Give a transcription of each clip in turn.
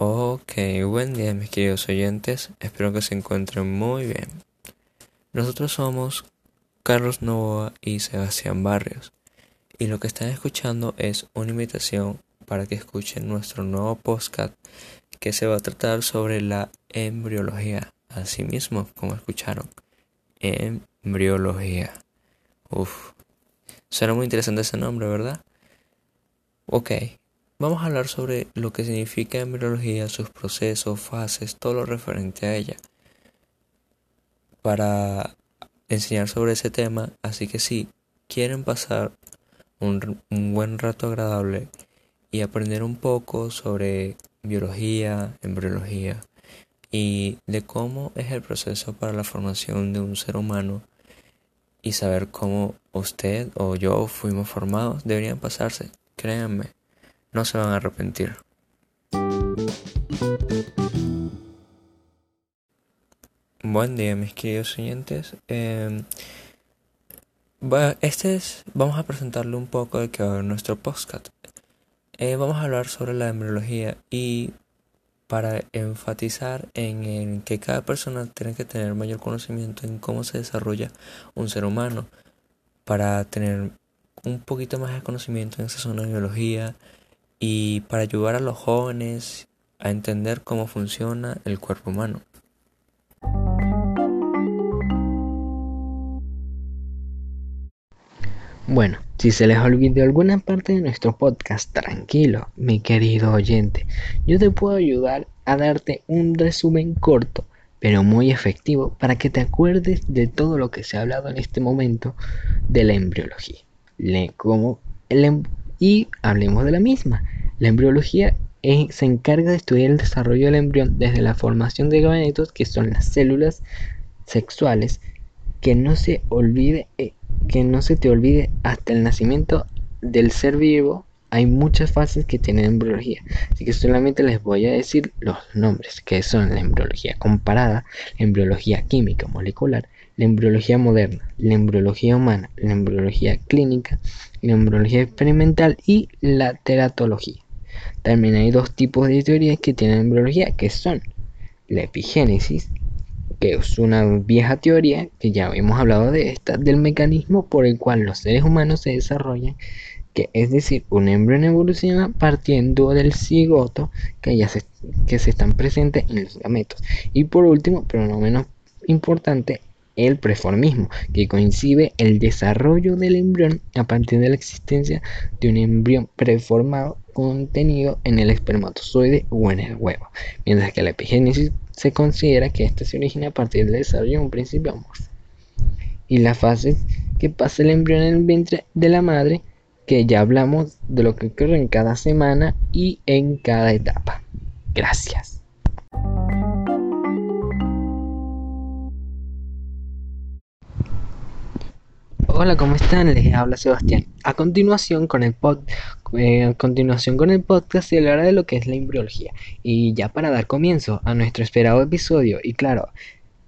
Ok, buen día mis queridos oyentes, espero que se encuentren muy bien. Nosotros somos Carlos Novoa y Sebastián Barrios y lo que están escuchando es una invitación para que escuchen nuestro nuevo podcast que se va a tratar sobre la embriología, así mismo como escucharon, embriología. Uf, suena muy interesante ese nombre, ¿verdad? Ok, Vamos a hablar sobre lo que significa embriología, sus procesos, fases, todo lo referente a ella. Para enseñar sobre ese tema, así que si quieren pasar un, un buen rato agradable y aprender un poco sobre biología, embriología y de cómo es el proceso para la formación de un ser humano y saber cómo usted o yo fuimos formados, deberían pasarse, créanme no se van a arrepentir. Buen día mis queridos oyentes. Em, este es, vamos a presentarle un poco de que va a nuestro podcast. Eh, vamos a hablar sobre la embriología y para enfatizar en, en, que cada persona tiene que tener mayor conocimiento en cómo se desarrolla un ser humano, para tener un poquito más de conocimiento en esa zona de biología, y para ayudar a los jóvenes a entender cómo funciona el cuerpo humano. Bueno, si se les olvidó alguna parte de nuestro podcast, tranquilo, mi querido oyente, yo te puedo ayudar a darte un resumen corto, pero muy efectivo, para que te acuerdes de todo lo que se ha hablado en este momento de la embriología. Le, como el, em, y hablemos de la misma. La embriología se encarga de estudiar el desarrollo del embrión desde la formación de gametos, que son las células sexuales, que no se olvide, eh, que no se te olvide hasta el nacimiento del ser vivo. Hay muchas fases que tienen embriología, así que solamente les voy a decir los nombres, que son la embriología comparada, la embriología química molecular, la embriología moderna, la embriología humana, la embriología clínica, la embriología experimental y la teratología. También hay dos tipos de teorías que tienen embriología, que son la epigénesis, que es una vieja teoría, que ya hemos hablado de esta, del mecanismo por el cual los seres humanos se desarrollan, que es decir, un embrión evoluciona partiendo del cigoto que ya se, que se están presentes en los gametos. Y por último, pero no menos importante, el preformismo, que coincide el desarrollo del embrión a partir de la existencia de un embrión preformado contenido en el espermatozoide o en el huevo, mientras que la epigénesis se considera que ésta se origina a partir del desarrollo de un principio amorfo. Y la fase que pasa el embrión en el vientre de la madre, que ya hablamos de lo que ocurre en cada semana y en cada etapa. Gracias. Hola, ¿cómo están? Les habla Sebastián. A continuación con el pod, eh, a continuación con el podcast se hablará de lo que es la embriología. Y ya para dar comienzo a nuestro esperado episodio, y claro,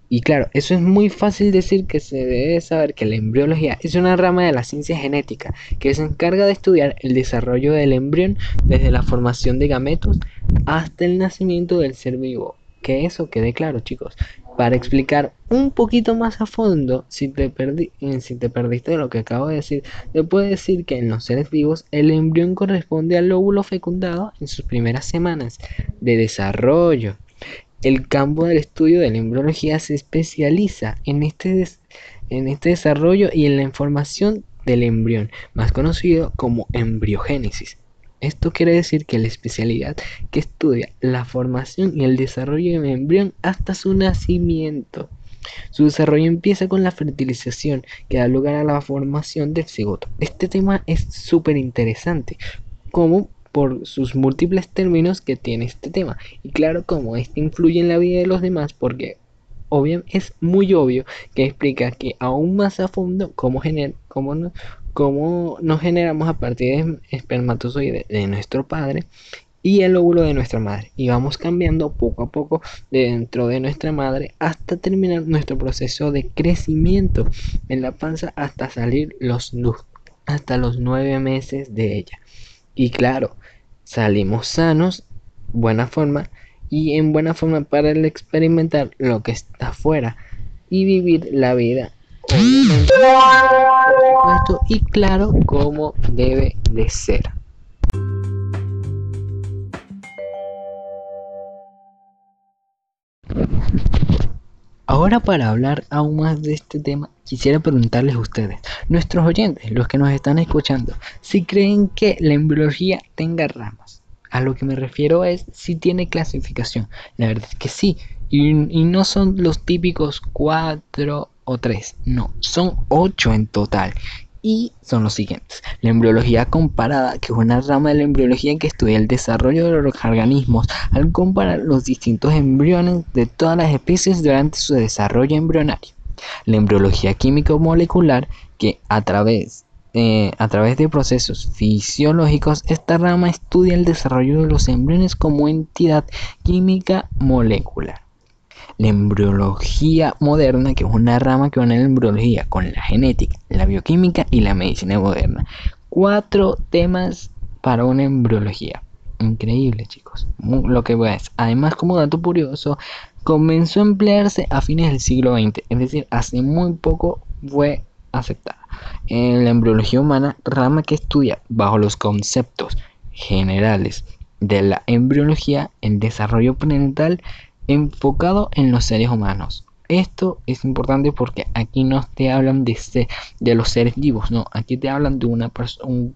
y claro, eso es muy fácil decir que se debe saber que la embriología es una rama de la ciencia genética que se encarga de estudiar el desarrollo del embrión desde la formación de gametos hasta el nacimiento del ser vivo. Que eso quede claro, chicos. Para explicar un poquito más a fondo, si te, perdí, eh, si te perdiste lo que acabo de decir, te puedo decir que en los seres vivos el embrión corresponde al óvulo fecundado en sus primeras semanas de desarrollo. El campo del estudio de la embriología se especializa en este, en este desarrollo y en la información del embrión, más conocido como embriogénesis. Esto quiere decir que la especialidad que estudia la formación y el desarrollo de un embrión hasta su nacimiento. Su desarrollo empieza con la fertilización que da lugar a la formación del cigoto. Este tema es súper interesante, como por sus múltiples términos que tiene este tema. Y claro, como este influye en la vida de los demás, porque es muy obvio que explica que aún más a fondo cómo, gener, cómo, cómo nos generamos a partir de espermatozoide de nuestro padre y el óvulo de nuestra madre. Y vamos cambiando poco a poco dentro de nuestra madre hasta terminar nuestro proceso de crecimiento en la panza hasta salir los hasta los nueve meses de ella. Y claro salimos sanos buena forma y en buena forma para el experimentar lo que está afuera y vivir la vida por supuesto y claro como debe de ser Ahora para hablar aún más de este tema, quisiera preguntarles a ustedes, nuestros oyentes, los que nos están escuchando, si creen que la embriología tenga ramas. A lo que me refiero es si tiene clasificación. La verdad es que sí. Y, y no son los típicos cuatro o tres. No, son ocho en total y son los siguientes. La embriología comparada, que es una rama de la embriología que estudia el desarrollo de los organismos al comparar los distintos embriones de todas las especies durante su desarrollo embrionario. La embriología químico molecular, que a través, eh, a través de procesos fisiológicos, esta rama estudia el desarrollo de los embriones como entidad química molecular la embriología moderna, que es una rama que une la embriología con la genética, la bioquímica y la medicina moderna. Cuatro temas para una embriología. Increíble, chicos. Lo que es. Además, como dato curioso, comenzó a emplearse a fines del siglo XX, es decir, hace muy poco fue aceptada. En la embriología humana, rama que estudia bajo los conceptos generales de la embriología, el desarrollo prenatal enfocado en los seres humanos. Esto es importante porque aquí no te hablan de, de los seres vivos, no, aquí te hablan de una un,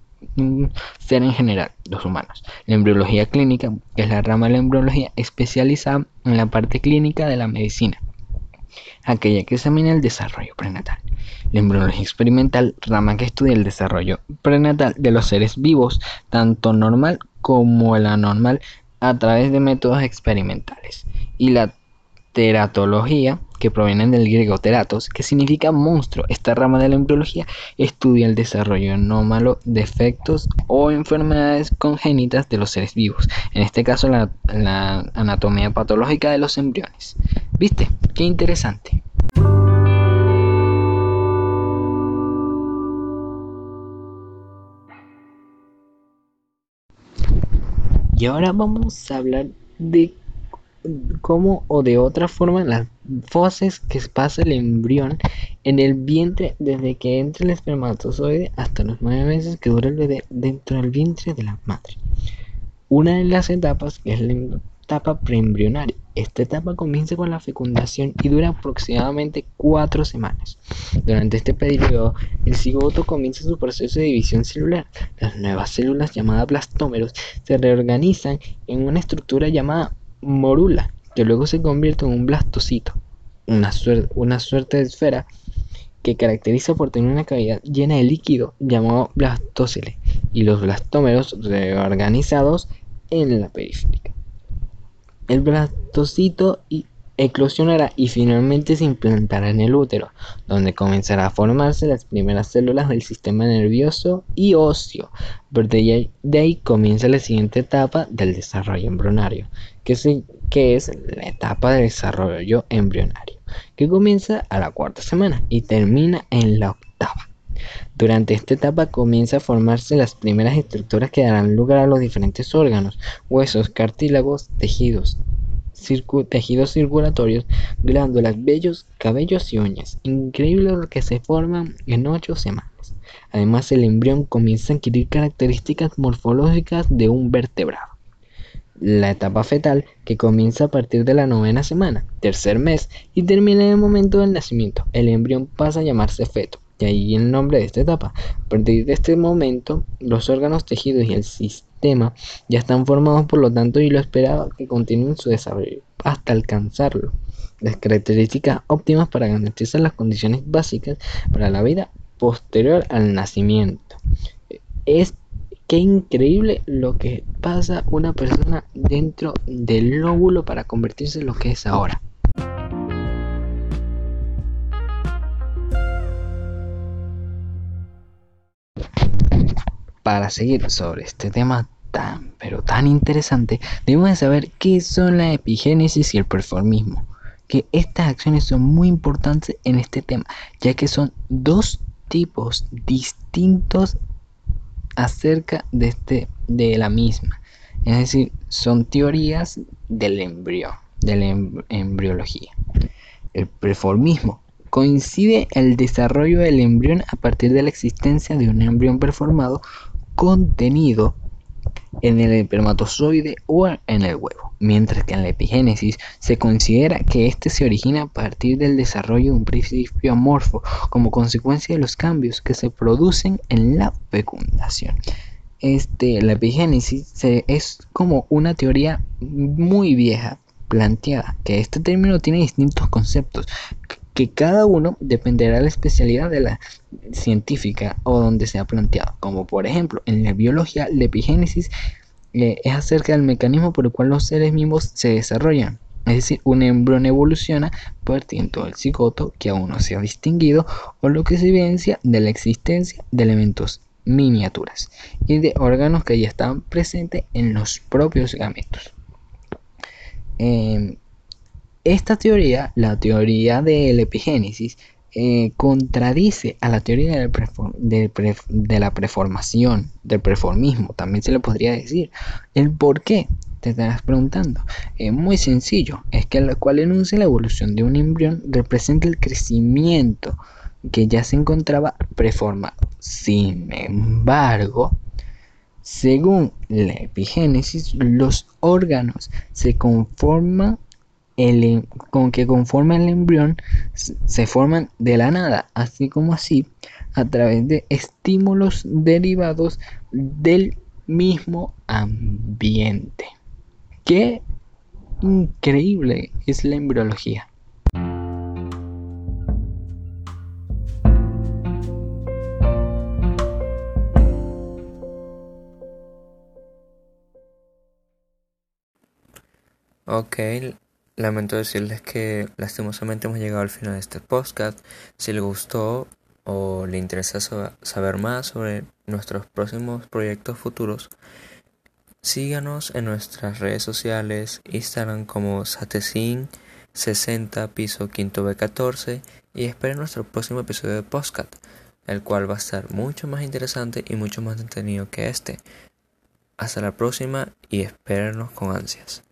ser en general, los humanos. La embriología clínica, que es la rama de la embriología especializada en la parte clínica de la medicina, aquella que examina el desarrollo prenatal. La embriología experimental, rama que estudia el desarrollo prenatal de los seres vivos, tanto normal como el anormal, a través de métodos experimentales y la teratología, que provienen del griego teratos, que significa monstruo. Esta rama de la embriología estudia el desarrollo anómalo, defectos o enfermedades congénitas de los seres vivos, en este caso la anatomía patológica de los embriones. ¿Viste? Qué interesante. Y ahora vamos a hablar de cómo o de otra forma las fases que pasa el embrión en el vientre desde que entra el espermatozoide hasta los nueve meses que dura el bebé dentro del vientre de la madre. Una de las etapas es la etapa preembrionaria. Esta etapa comienza con la fecundación y dura aproximadamente cuatro semanas. Durante este periodo, el cigoto comienza su proceso de división celular. Las nuevas células llamadas blastómeros se reorganizan en una estructura llamada morula, que luego se convierte en un blastocito, una, suerte de esfera que caracteriza por tener una cavidad llena de líquido llamado blastocele y los blastómeros reorganizados en la periférica. El blastocito eclosionará y finalmente se implantará en el útero, donde comenzará a formarse las primeras células del sistema nervioso y óseo. Pero de ahí, comienza la siguiente etapa del desarrollo embrionario, que es, que es la etapa de desarrollo embrionario, que comienza a la cuarta semana y termina en la octava. Durante esta etapa comienza a formarse las primeras estructuras que darán lugar a los diferentes órganos, huesos, cartílagos, tejidos, tejidos circulatorios, glándulas, vellos, cabellos y uñas. Increíble lo que se forman en ocho semanas. Además, el embrión comienza a adquirir características morfológicas de un vertebrado. La etapa fetal, que comienza a partir de la novena semana, tercer mes, y termina en el momento del nacimiento. El embrión pasa a llamarse feto y ahí el nombre de esta etapa. A partir de este momento, los órganos, tejidos y el sistema ya están formados, por lo tanto, y lo esperaba que continúen su desarrollo hasta alcanzarlo. Las características óptimas para garantizar las condiciones básicas para la vida posterior al nacimiento. Es que increíble lo que pasa una persona dentro del lóbulo para convertirse en lo que es ahora. Para seguir sobre este tema tan, pero tan interesante, debemos saber qué son la epigénesis y el performismo. Que estas acciones son muy importantes en este tema, ya que son dos tipos distintos acerca de, este, de la misma. Es decir, son teorías del embrión, de la em-, embriología. El preformismo coincide el desarrollo del embrión a partir de la existencia de un embrión performado contenido en el espermatozoide o en el huevo, mientras que en la epigénesis se considera que este se origina a partir del desarrollo de un principio amorfo como consecuencia de los cambios que se producen en la fecundación. Este, la epigénesis es como una teoría muy vieja planteada, que este término tiene distintos conceptos, que cada uno dependerá de la especialidad de la científica o donde sea planteado. Como por ejemplo, en la biología, la epigénesis eh, es acerca del mecanismo por el cual los seres vivos se desarrollan. Es decir, un embrión evoluciona partiendo del cigoto que aún no se ha distinguido o lo que se evidencia de la existencia de elementos miniaturas y de órganos que ya están presentes en los propios gametos. Em, esta teoría, la teoría del epigénesis, eh, contradice a la teoría de la preformación, del preformismo, también se le podría decir. ¿El por qué? Te estarás preguntando. Es muy sencillo, es que la cual enuncia la evolución de un embrión representa el crecimiento que ya se encontraba preformado. Sin embargo, según la epigénesis, los órganos se conforman el, em, con que conforman el embrión se forman de la nada, así como así, a través de estímulos derivados del mismo ambiente. Qué increíble es la embriología. Ok, lamento decirles que lastimosamente hemos llegado al final de este podcast. Si les gustó o le interesa saber más sobre nuestros próximos proyectos futuros, síganos en nuestras redes sociales, Instagram como Satecin 60 piso quinto B14 y esperen nuestro próximo episodio de podcast, el cual va a estar mucho más interesante y mucho más entretenido que este. Hasta la próxima y espérenos con ansias.